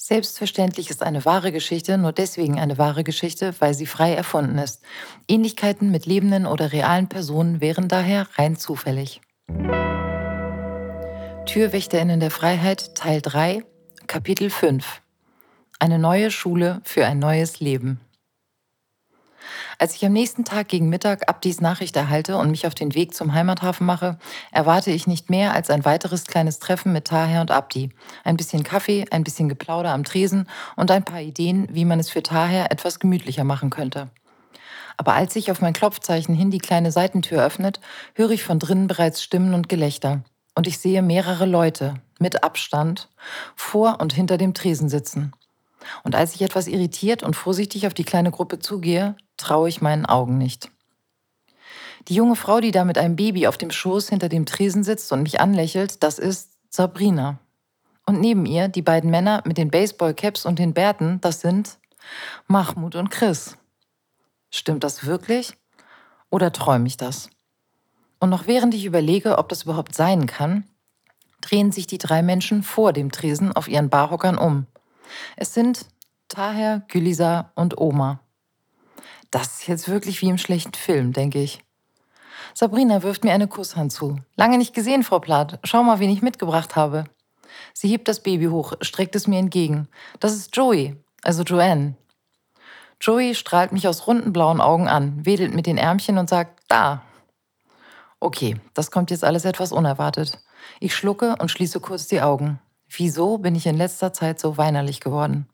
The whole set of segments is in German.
Selbstverständlich ist eine wahre Geschichte nur deswegen eine wahre Geschichte, weil sie frei erfunden ist. Ähnlichkeiten mit lebenden oder realen Personen wären daher rein zufällig. Türwächterinnen der Freiheit Teil 3 Kapitel 5 Eine neue Schule für ein neues Leben. Als ich am nächsten Tag gegen Mittag Abdis Nachricht erhalte und mich auf den Weg zum Heimathafen mache, erwarte ich nicht mehr als ein weiteres kleines Treffen mit Taher und Abdi. Ein bisschen Kaffee, ein bisschen Geplauder am Tresen und ein paar Ideen, wie man es für Taher etwas gemütlicher machen könnte. Aber als sich auf mein Klopfzeichen hin die kleine Seitentür öffnet, höre ich von drinnen bereits Stimmen und Gelächter. Und ich sehe mehrere Leute, mit Abstand, vor und hinter dem Tresen sitzen. Und als ich etwas irritiert und vorsichtig auf die kleine Gruppe zugehe, traue ich meinen Augen nicht. Die junge Frau, die da mit einem Baby auf dem Schoß hinter dem Tresen sitzt und mich anlächelt, das ist Sabrina. Und neben ihr die beiden Männer mit den Baseballcaps und den Bärten, das sind Mahmoud und Chris. Stimmt das wirklich? Oder träume ich das? Und noch während ich überlege, ob das überhaupt sein kann, drehen sich die drei Menschen vor dem Tresen auf ihren Barhockern um. Es sind Taher, Gülisa und Oma. Das ist jetzt wirklich wie im schlechten Film, denke ich. Sabrina wirft mir eine Kusshand zu. Lange nicht gesehen, Frau Plath. Schau mal, wen ich mitgebracht habe. Sie hebt das Baby hoch, streckt es mir entgegen. Das ist Joey, also Joanne. Joey strahlt mich aus runden blauen Augen an, wedelt mit den Ärmchen und sagt, da. Okay, das kommt jetzt alles etwas unerwartet. Ich schlucke und schließe kurz die Augen. Wieso bin ich in letzter Zeit so weinerlich geworden?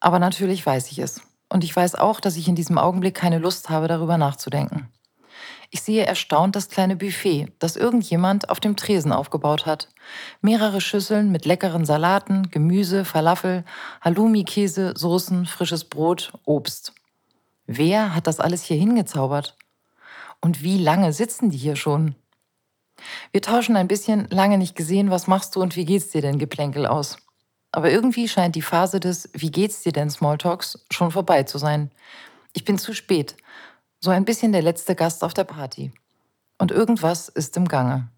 Aber natürlich weiß ich es. Und ich weiß auch, dass ich in diesem Augenblick keine Lust habe, darüber nachzudenken. Ich sehe erstaunt das kleine Buffet, das irgendjemand auf dem Tresen aufgebaut hat. Mehrere Schüsseln mit leckeren Salaten, Gemüse, Falafel, Halloumi-Käse, Soßen, frisches Brot, Obst. Wer hat das alles hier hingezaubert? Und wie lange sitzen die hier schon? Wir tauschen ein bisschen lange nicht gesehen, was machst du und wie geht's dir denn Geplänkel aus. Aber irgendwie scheint die Phase des Wie geht's dir denn Smalltalks schon vorbei zu sein. Ich bin zu spät. So ein bisschen der letzte Gast auf der Party. Und irgendwas ist im Gange.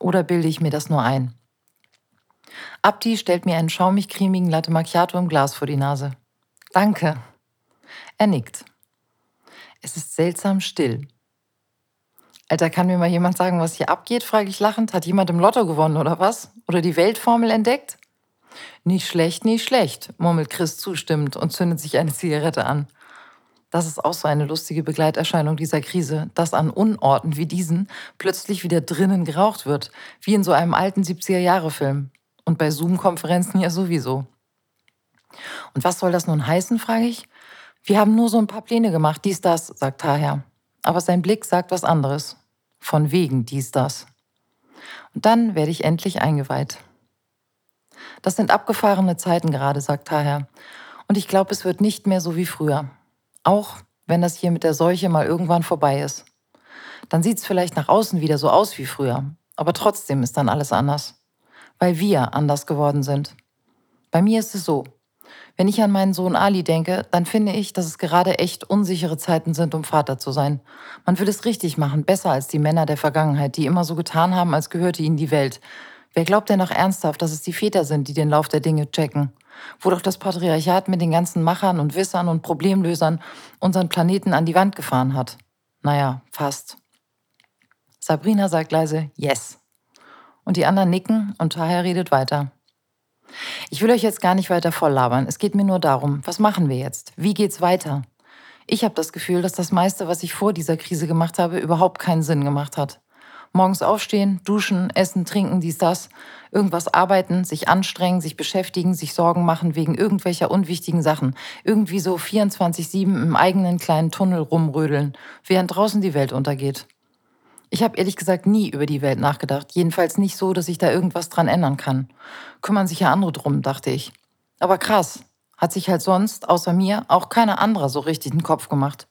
Oder bilde ich mir das nur ein? Abdi stellt mir einen schaumig-cremigen Latte Macchiato im Glas vor die Nase. Danke. Er nickt. Es ist seltsam still. Alter, kann mir mal jemand sagen, was hier abgeht? frage ich lachend. Hat jemand im Lotto gewonnen oder was? Oder die Weltformel entdeckt? Nicht schlecht, nicht schlecht, murmelt Chris zustimmend und zündet sich eine Zigarette an. Das ist auch so eine lustige Begleiterscheinung dieser Krise, dass an Unorten wie diesen plötzlich wieder drinnen geraucht wird, wie in so einem alten 70er-Jahre-Film. Und bei Zoom-Konferenzen ja sowieso. Und was soll das nun heißen, frage ich. Wir haben nur so ein paar Pläne gemacht, dies, das, sagt Taher. Aber sein Blick sagt was anderes. Von wegen dies, das. Und dann werde ich endlich eingeweiht. Das sind abgefahrene Zeiten gerade, sagt Taher. Und ich glaube, es wird nicht mehr so wie früher. Auch wenn das hier mit der Seuche mal irgendwann vorbei ist. Dann sieht es vielleicht nach außen wieder so aus wie früher. Aber trotzdem ist dann alles anders. Weil wir anders geworden sind. Bei mir ist es so. Wenn ich an meinen Sohn Ali denke, dann finde ich, dass es gerade echt unsichere Zeiten sind, um Vater zu sein. Man will es richtig machen, besser als die Männer der Vergangenheit, die immer so getan haben, als gehörte ihnen die Welt, Wer glaubt denn noch ernsthaft, dass es die Väter sind, die den Lauf der Dinge checken? Wo doch das Patriarchat mit den ganzen Machern und Wissern und Problemlösern unseren Planeten an die Wand gefahren hat. Naja, fast. Sabrina sagt leise Yes. Und die anderen nicken und Tahir redet weiter. Ich will euch jetzt gar nicht weiter volllabern. Es geht mir nur darum, was machen wir jetzt? Wie geht's weiter? Ich habe das Gefühl, dass das meiste, was ich vor dieser Krise gemacht habe, überhaupt keinen Sinn gemacht hat. Morgens aufstehen, duschen, essen, trinken, dies, das, irgendwas arbeiten, sich anstrengen, sich beschäftigen, sich Sorgen machen wegen irgendwelcher unwichtigen Sachen. Irgendwie so 24-7 im eigenen kleinen Tunnel rumrödeln, während draußen die Welt untergeht. Ich habe ehrlich gesagt nie über die Welt nachgedacht. Jedenfalls nicht so, dass ich da irgendwas dran ändern kann. Kümmern sich ja andere drum, dachte ich. Aber krass, hat sich halt sonst, außer mir, auch keiner anderer so richtig den Kopf gemacht.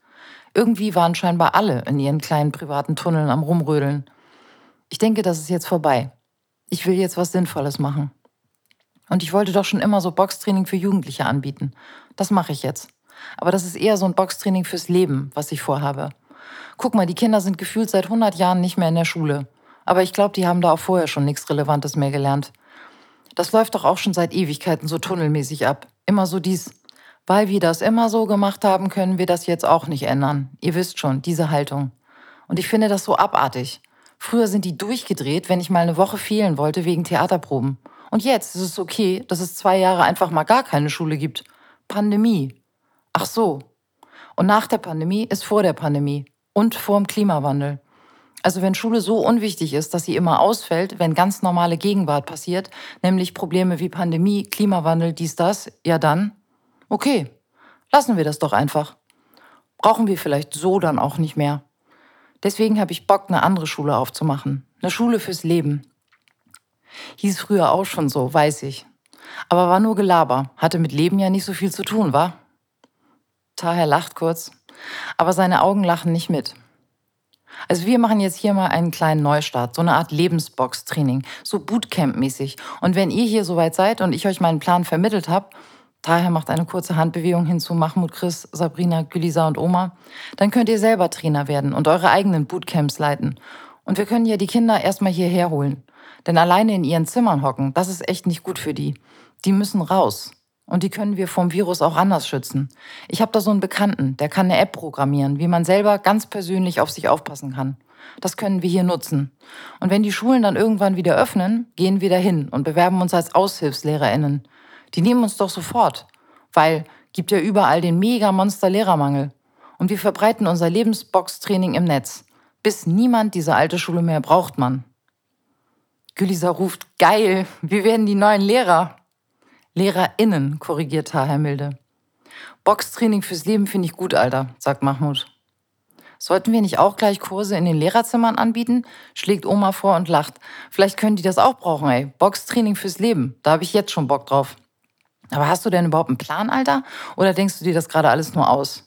Irgendwie waren scheinbar alle in ihren kleinen privaten Tunneln am Rumrödeln. Ich denke, das ist jetzt vorbei. Ich will jetzt was Sinnvolles machen. Und ich wollte doch schon immer so Boxtraining für Jugendliche anbieten. Das mache ich jetzt. Aber das ist eher so ein Boxtraining fürs Leben, was ich vorhabe. Guck mal, die Kinder sind gefühlt seit 100 Jahren nicht mehr in der Schule. Aber ich glaube, die haben da auch vorher schon nichts Relevantes mehr gelernt. Das läuft doch auch schon seit Ewigkeiten so tunnelmäßig ab. Immer so dies, weil wir das immer so gemacht haben, können wir das jetzt auch nicht ändern. Ihr wisst schon, diese Haltung. Und ich finde das so abartig. Früher sind die durchgedreht, wenn ich mal eine Woche fehlen wollte wegen Theaterproben. Und jetzt ist es okay, dass es zwei Jahre einfach mal gar keine Schule gibt. Pandemie. Ach so. Und nach der Pandemie ist vor der Pandemie und vor dem Klimawandel. Also wenn Schule so unwichtig ist, dass sie immer ausfällt, wenn ganz normale Gegenwart passiert, nämlich Probleme wie Pandemie, Klimawandel, dies, das, ja dann, okay, lassen wir das doch einfach. Brauchen wir vielleicht so dann auch nicht mehr. Deswegen habe ich Bock, eine andere Schule aufzumachen. Eine Schule fürs Leben. Hieß früher auch schon so, weiß ich. Aber war nur Gelaber, hatte mit Leben ja nicht so viel zu tun, wa? Taher lacht kurz, aber seine Augen lachen nicht mit. Also wir machen jetzt hier mal einen kleinen Neustart, so eine Art Lebensbox-Training, so Bootcamp-mäßig. Und wenn ihr hier soweit seid und ich euch meinen Plan vermittelt habe, Daher macht eine kurze Handbewegung hin zu Mahmoud, Chris, Sabrina, Gülisa und Oma. Dann könnt ihr selber Trainer werden und eure eigenen Bootcamps leiten. Und wir können ja die Kinder erstmal hierher holen. Denn alleine in ihren Zimmern hocken, das ist echt nicht gut für die. Die müssen raus. Und die können wir vom Virus auch anders schützen. Ich habe da so einen Bekannten, der kann eine App programmieren, wie man selber ganz persönlich auf sich aufpassen kann. Das können wir hier nutzen. Und wenn die Schulen dann irgendwann wieder öffnen, gehen wir dahin und bewerben uns als AushilfslehrerInnen. Die nehmen uns doch sofort, weil gibt ja überall den Mega-Monster-Lehrermangel. Und wir verbreiten unser Lebensbox-Training im Netz, bis niemand diese alte Schule mehr braucht, man. Gülisa ruft, geil, wir werden die neuen Lehrer. LehrerInnen, korrigiert Herr Milde. Boxtraining fürs Leben finde ich gut, Alter, sagt Mahmoud. Sollten wir nicht auch gleich Kurse in den Lehrerzimmern anbieten? schlägt Oma vor und lacht. Vielleicht können die das auch brauchen, ey. Boxtraining fürs Leben. Da habe ich jetzt schon Bock drauf. Aber hast du denn überhaupt einen Plan, Alter? Oder denkst du dir das gerade alles nur aus?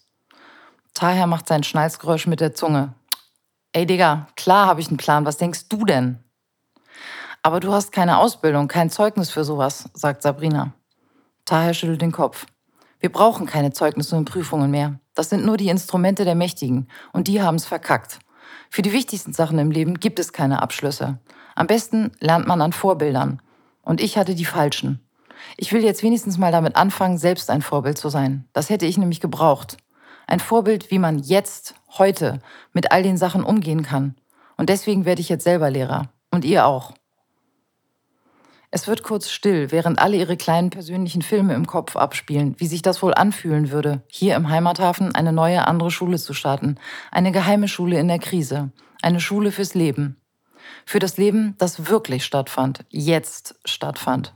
Taher macht sein Schnalzgeräusch mit der Zunge. Ey, Digga, klar habe ich einen Plan. Was denkst du denn? Aber du hast keine Ausbildung, kein Zeugnis für sowas, sagt Sabrina. Taher schüttelt den Kopf. Wir brauchen keine Zeugnisse und Prüfungen mehr. Das sind nur die Instrumente der Mächtigen und die haben es verkackt. Für die wichtigsten Sachen im Leben gibt es keine Abschlüsse. Am besten lernt man an Vorbildern. Und ich hatte die falschen. Ich will jetzt wenigstens mal damit anfangen, selbst ein Vorbild zu sein. Das hätte ich nämlich gebraucht. Ein Vorbild, wie man jetzt, heute, mit all den Sachen umgehen kann. Und deswegen werde ich jetzt selber Lehrer. Und ihr auch. Es wird kurz still, während alle ihre kleinen persönlichen Filme im Kopf abspielen, wie sich das wohl anfühlen würde, hier im Heimathafen eine neue andere Schule zu starten. Eine geheime Schule in der Krise. Eine Schule fürs Leben. Für das Leben, das wirklich stattfand, jetzt stattfand.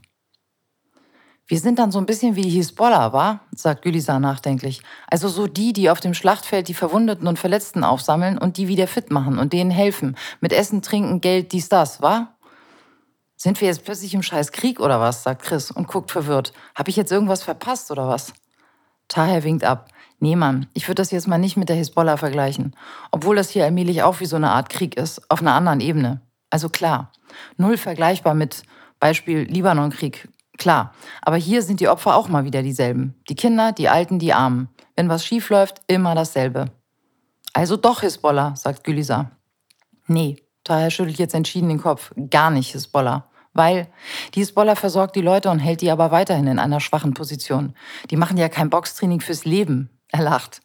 Wir sind dann so ein bisschen wie die Hisbollah, wa? sagt Gülisa nachdenklich. Also so die, die auf dem Schlachtfeld die Verwundeten und Verletzten aufsammeln und die wieder fit machen und denen helfen. Mit Essen, Trinken, Geld, dies, das, wa? Sind wir jetzt plötzlich im scheiß Krieg oder was? sagt Chris und guckt verwirrt. Hab ich jetzt irgendwas verpasst oder was? Taher winkt ab. Nee, Mann, ich würde das jetzt mal nicht mit der Hisbollah vergleichen. Obwohl das hier allmählich auch wie so eine Art Krieg ist, auf einer anderen Ebene. Also klar, null vergleichbar mit Beispiel Libanonkrieg. Klar, aber hier sind die Opfer auch mal wieder dieselben. Die Kinder, die Alten, die Armen. Wenn was schief läuft, immer dasselbe. Also doch Hisbollah, sagt Gülisa. Nee, Daher schüttelt jetzt entschieden den Kopf. Gar nicht Hisbollah. Weil die Hisbollah versorgt die Leute und hält die aber weiterhin in einer schwachen Position. Die machen ja kein Boxtraining fürs Leben. Er lacht.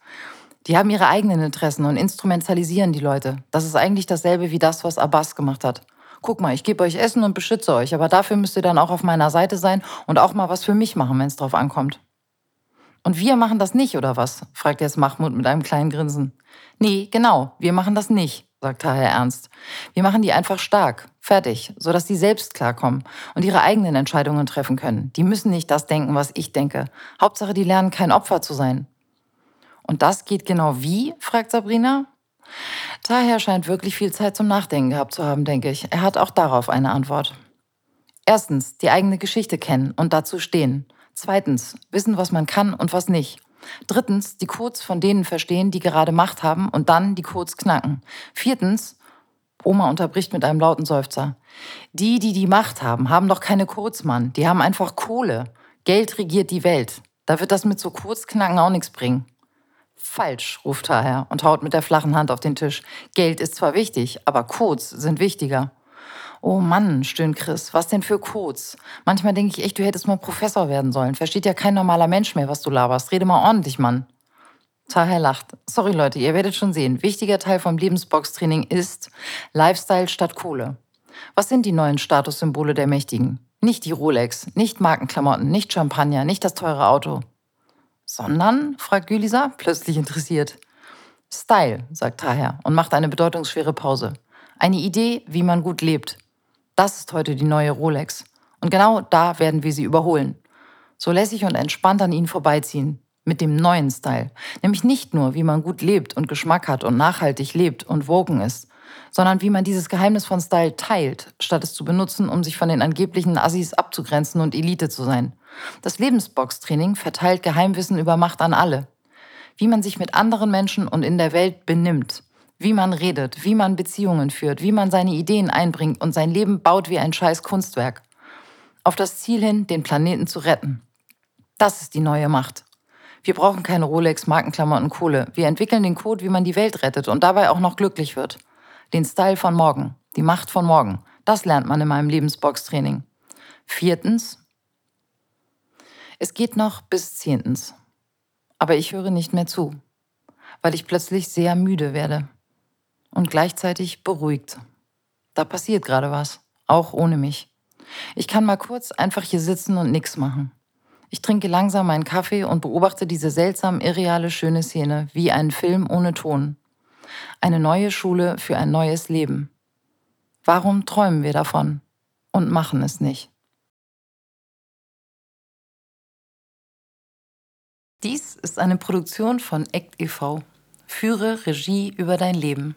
Die haben ihre eigenen Interessen und instrumentalisieren die Leute. Das ist eigentlich dasselbe wie das, was Abbas gemacht hat. Guck mal, ich gebe euch Essen und beschütze euch, aber dafür müsst ihr dann auch auf meiner Seite sein und auch mal was für mich machen, wenn es drauf ankommt. Und wir machen das nicht, oder was? fragt jetzt Mahmoud mit einem kleinen Grinsen. Nee, genau, wir machen das nicht, sagt Herr ernst. Wir machen die einfach stark, fertig, sodass die selbst klarkommen und ihre eigenen Entscheidungen treffen können. Die müssen nicht das denken, was ich denke. Hauptsache, die lernen kein Opfer zu sein. Und das geht genau wie? fragt Sabrina. Daher scheint wirklich viel Zeit zum Nachdenken gehabt zu haben, denke ich. Er hat auch darauf eine Antwort. Erstens, die eigene Geschichte kennen und dazu stehen. Zweitens, wissen, was man kann und was nicht. Drittens, die Codes von denen verstehen, die gerade Macht haben und dann die Codes knacken. Viertens, Oma unterbricht mit einem lauten Seufzer. Die, die die Macht haben, haben doch keine Codes, Mann. Die haben einfach Kohle. Geld regiert die Welt. Da wird das mit so Codes knacken auch nichts bringen. Falsch, ruft Taher und haut mit der flachen Hand auf den Tisch. Geld ist zwar wichtig, aber Codes sind wichtiger. Oh Mann, stöhnt Chris, was denn für Codes? Manchmal denke ich echt, du hättest mal Professor werden sollen. Versteht ja kein normaler Mensch mehr, was du laberst. Rede mal ordentlich, Mann. Tahir lacht. Sorry Leute, ihr werdet schon sehen. Wichtiger Teil vom Lebensbox-Training ist Lifestyle statt Kohle. Was sind die neuen Statussymbole der Mächtigen? Nicht die Rolex, nicht Markenklamotten, nicht Champagner, nicht das teure Auto. Sondern, fragt Gülisa, plötzlich interessiert. Style, sagt Tahir und macht eine bedeutungsschwere Pause. Eine Idee, wie man gut lebt. Das ist heute die neue Rolex. Und genau da werden wir sie überholen. So lässig und entspannt an ihnen vorbeiziehen. Mit dem neuen Style. Nämlich nicht nur, wie man gut lebt und Geschmack hat und nachhaltig lebt und wogen ist, sondern wie man dieses Geheimnis von Style teilt, statt es zu benutzen, um sich von den angeblichen Assis abzugrenzen und Elite zu sein. Das Lebensbox-Training verteilt Geheimwissen über Macht an alle. Wie man sich mit anderen Menschen und in der Welt benimmt, wie man redet, wie man Beziehungen führt, wie man seine Ideen einbringt und sein Leben baut wie ein scheiß Kunstwerk. Auf das Ziel hin, den Planeten zu retten. Das ist die neue Macht. Wir brauchen keine Rolex, Markenklamotten, Kohle. Wir entwickeln den Code, wie man die Welt rettet und dabei auch noch glücklich wird. Den Style von morgen, die Macht von morgen. Das lernt man in meinem Lebensbox-Training. Viertens. Es geht noch bis zehntens. Aber ich höre nicht mehr zu, weil ich plötzlich sehr müde werde und gleichzeitig beruhigt. Da passiert gerade was, auch ohne mich. Ich kann mal kurz einfach hier sitzen und nichts machen. Ich trinke langsam meinen Kaffee und beobachte diese seltsam irreale schöne Szene, wie ein Film ohne Ton. Eine neue Schule für ein neues Leben. Warum träumen wir davon und machen es nicht? Dies ist eine Produktion von ACT e.V. Führe Regie über dein Leben.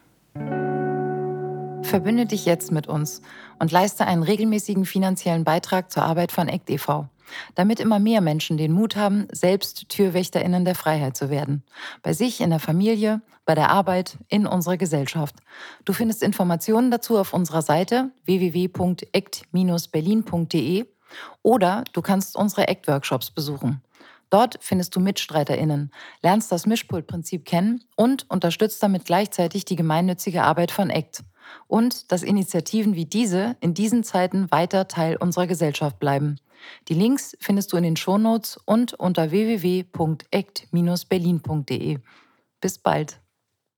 Verbünde dich jetzt mit uns und leiste einen regelmäßigen finanziellen Beitrag zur Arbeit von ACT e.V., damit immer mehr Menschen den Mut haben, selbst TürwächterInnen der Freiheit zu werden. Bei sich, in der Familie, bei der Arbeit, in unserer Gesellschaft. Du findest Informationen dazu auf unserer Seite www.act-berlin.de oder du kannst unsere ACT-Workshops besuchen. Dort findest du MitstreiterInnen, lernst das Mischpultprinzip kennen und unterstützt damit gleichzeitig die gemeinnützige Arbeit von ACT und dass Initiativen wie diese in diesen Zeiten weiter Teil unserer Gesellschaft bleiben. Die Links findest du in den Shownotes und unter www.act-berlin.de. Bis bald.